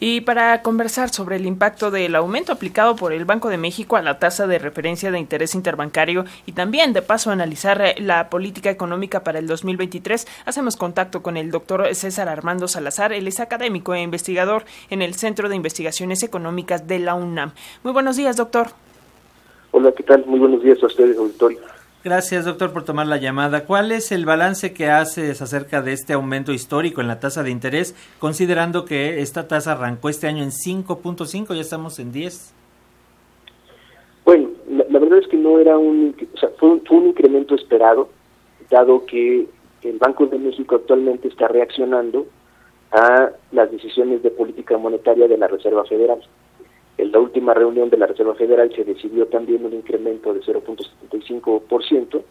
Y para conversar sobre el impacto del aumento aplicado por el Banco de México a la tasa de referencia de interés interbancario y también de paso analizar eh, la política económica para el 2023, hacemos contacto con el doctor César Armando Salazar. Él es académico e investigador en el Centro de Investigaciones Económicas de la UNAM. Muy buenos días, doctor. Hola, ¿qué tal? Muy buenos días a ustedes, auditorio. Gracias, doctor, por tomar la llamada. ¿Cuál es el balance que haces acerca de este aumento histórico en la tasa de interés, considerando que esta tasa arrancó este año en 5.5, ya estamos en 10? Bueno, la, verdad es que no era un, sea, fue un, incremento esperado, dado que el Banco de México actualmente está reaccionando a las decisiones de política monetaria de la Reserva Federal. En la última reunión de la Reserva Federal se decidió también un incremento de 0.75%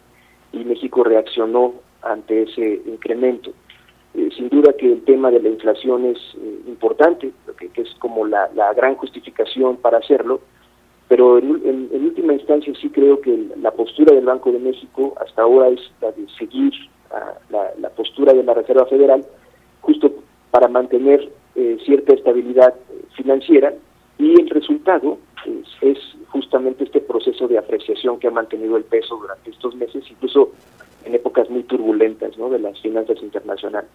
y México reaccionó ante ese incremento. Eh, sin duda que el tema de la inflación es eh, importante, que, es como la, gran justificación para hacerlo, pero en, última instancia sí creo que la postura del Banco de México hasta ahora es la de seguir la, postura de la Reserva Federal justo para mantener eh, cierta estabilidad financiera y el resultado es, justamente este proceso de apreciación que ha mantenido el peso durante estos meses, incluso en épocas muy turbulentas ¿no? de las finanzas internacionales.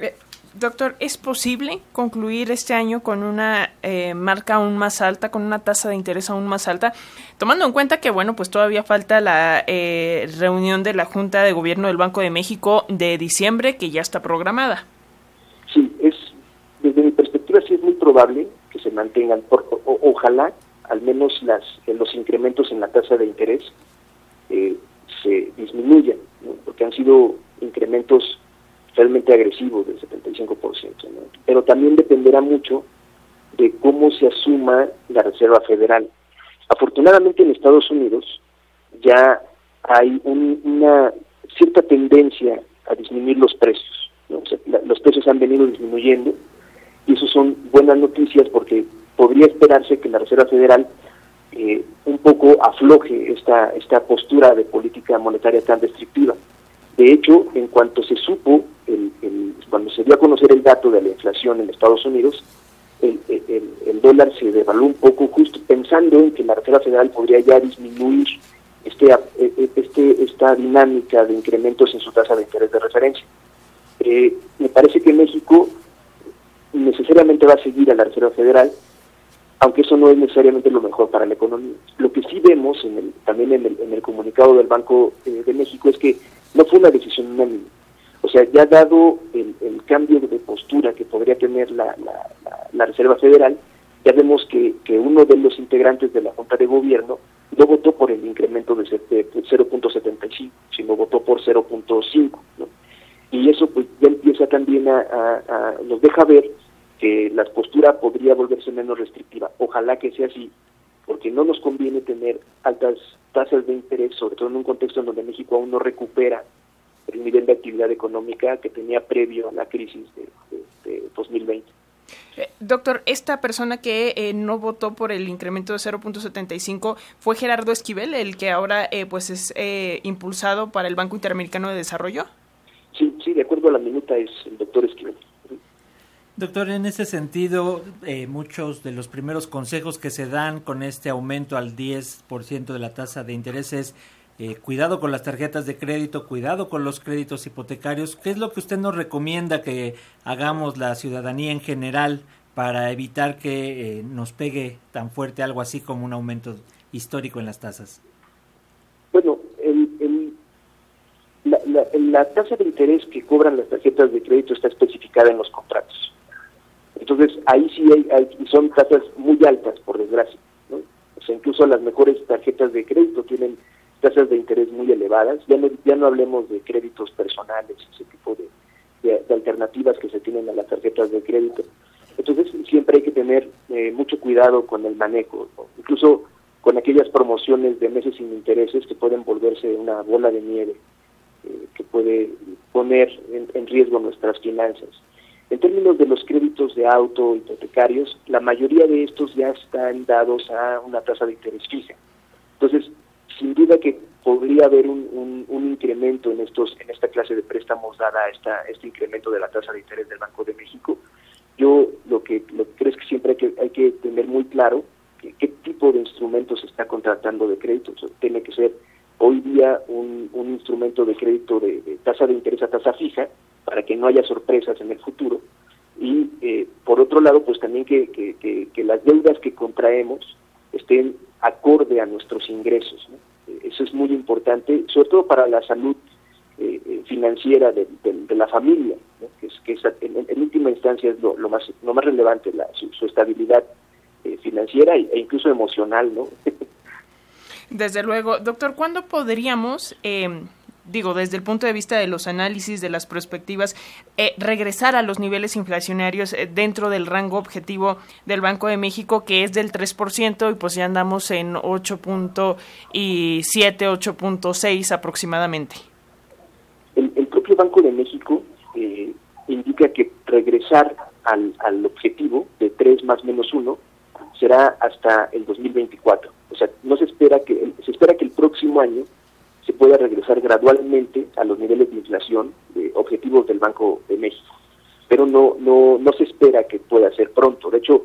Eh, doctor, ¿es posible concluir este año con una eh, marca aún más alta, con una tasa de interés aún más alta, tomando en cuenta que, bueno, pues todavía falta la eh, reunión de la Junta de Gobierno del Banco de México de diciembre, que ya está programada? Sí, es, desde mi perspectiva sí es muy probable se mantengan. Por, ojalá al menos las, los incrementos en la tasa de interés eh, se disminuyan, porque han sido incrementos realmente agresivos del 75%. Pero también dependerá mucho de cómo se asuma la Reserva Federal. Afortunadamente en Estados Unidos ya hay una cierta tendencia a disminuir los precios. los precios han venido disminuyendo y eso son buenas noticias porque podría esperarse que la Reserva Federal eh, un poco afloje esta, esta postura de política monetaria tan restrictiva. De hecho, en cuanto se supo, el, cuando se dio a conocer el dato de la inflación en Estados Unidos, el, dólar se devaluó un poco justo pensando en que la Reserva Federal podría ya disminuir este, este, esta dinámica de incrementos en su tasa de interés de referencia. Eh, me parece que México necesariamente va a seguir a la Reserva Federal, aunque eso no es necesariamente lo mejor para la economía. Lo que sí vemos en el, también en el, en el comunicado del Banco eh, de México es que no fue una decisión unánime. O sea, ya dado el, cambio de postura que podría tener la, la, Reserva Federal, ya vemos que, que, uno de los integrantes de la Junta de Gobierno no votó por el incremento de 0.75, sino votó por 0.5. ¿no? Y eso pues ya empieza también a, nos deja ver que la postura podría volverse menos restrictiva. Ojalá que sea así, porque no nos conviene tener altas tasas de interés, sobre todo en un contexto en donde México aún no recupera el nivel de actividad económica que tenía previo a la crisis de, 2020. Eh, doctor, esta persona que eh, no votó por el incremento de 0.75 fue Gerardo Esquivel, el que ahora eh, pues es impulsado para el Banco Interamericano de Desarrollo. Sí, sí, de acuerdo a la minuta es el doctor Esquivel. Doctor, en ese sentido, eh, muchos de los primeros consejos que se dan con este aumento al 10% de la tasa de interés es eh, cuidado con las tarjetas de crédito, cuidado con los créditos hipotecarios. ¿Qué es lo que usted nos recomienda que hagamos la ciudadanía en general para evitar que eh, nos pegue tan fuerte algo así como un aumento histórico en las tasas? Bueno, el, la, la tasa de interés que cobran las tarjetas de crédito está especificada en los contratos. Entonces, ahí sí hay, son tasas muy altas, por desgracia. ¿no? O sea, incluso las mejores tarjetas de crédito tienen tasas de interés muy elevadas. Ya no, ya no hablemos de créditos personales, ese tipo de, alternativas que se tienen a las tarjetas de crédito. Entonces, siempre hay que tener eh, mucho cuidado con el manejo, incluso con aquellas promociones de meses sin intereses que pueden volverse una bola de nieve, eh, que puede poner en riesgo nuestras finanzas. En términos de los créditos de auto hipotecarios, la mayoría de estos ya están dados a una tasa de interés fija. Entonces, sin duda que podría haber un, incremento en estos en esta clase de préstamos dada esta, este incremento de la tasa de interés del Banco de México, yo lo que, lo que creo es que siempre hay que, hay que tener muy claro qué tipo de instrumentos se está contratando de crédito. tiene que ser hoy día un, un instrumento de crédito de, tasa de interés a tasa fija para que no haya sorpresas en el futuro. Y eh, por otro lado, pues también que, que, que, las deudas que contraemos estén acorde a nuestros ingresos. Eso es muy importante, sobre todo para la salud eh, eh, financiera de, la familia, que, es, que en, última instancia es lo, más, lo más relevante, la, su, estabilidad eh, financiera e, incluso emocional, ¿no? Desde luego, doctor, ¿cuándo podríamos, digo, desde el punto de vista de los análisis, de las perspectivas, regresar a los niveles inflacionarios dentro del rango objetivo del Banco de México, que es del 3%, y pues ya andamos en 8.7, 8.6 aproximadamente? Banco de México eh, indica que regresar al, al objetivo de 3 más menos 1 será hasta el 2024. O sea, no se espera que se espera que el próximo año pueda regresar gradualmente a los niveles de inflación de objetivos del Banco de México. Pero no no no se espera que pueda ser pronto. De hecho,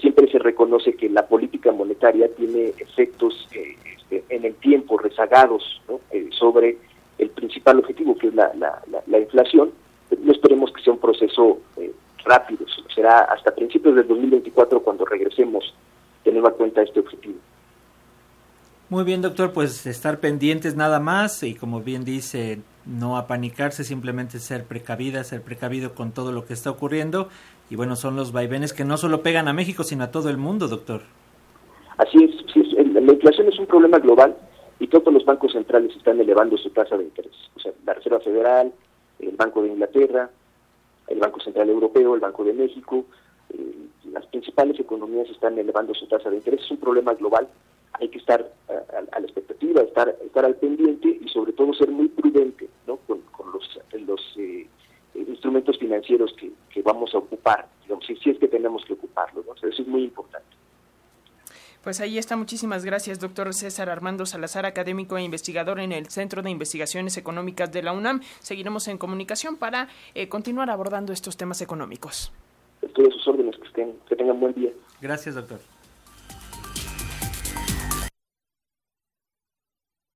siempre se reconoce que la política monetaria tiene efectos eh, este, en el tiempo rezagados eh, sobre el principal objetivo, que es la, la, inflación. No esperemos que sea un proceso eh, rápido, será hasta principios del 2024 cuando regresemos teniendo en cuenta este objetivo. Muy bien, doctor, pues estar pendientes nada más y como bien dice, no apanicarse, simplemente ser precavida, ser precavido con todo lo que está ocurriendo. Y bueno, son los vaivenes que no solo pegan a México, sino a todo el mundo, doctor. Así es, sí, la inflación es un problema global y todos los bancos centrales están elevando su tasa de interés. O sea, la Reserva Federal, el Banco de Inglaterra, el Banco Central Europeo, el Banco de México, eh, las principales economías están elevando su tasa de interés. Es un problema global. Hay que estar a, la expectativa, estar, estar al pendiente y sobre todo ser muy prudente ¿no? con, los, los eh, instrumentos financieros que, vamos a ocupar, digamos, si, es que tenemos que ocuparlos. ¿no? eso es muy importante. Pues ahí está. Muchísimas gracias, doctor César Armando Salazar, académico e investigador en el Centro de Investigaciones Económicas de la UNAM. Seguiremos en comunicación para eh, continuar abordando estos temas económicos. Estoy a sus órdenes, que, estén, que tengan buen día. Gracias, doctor.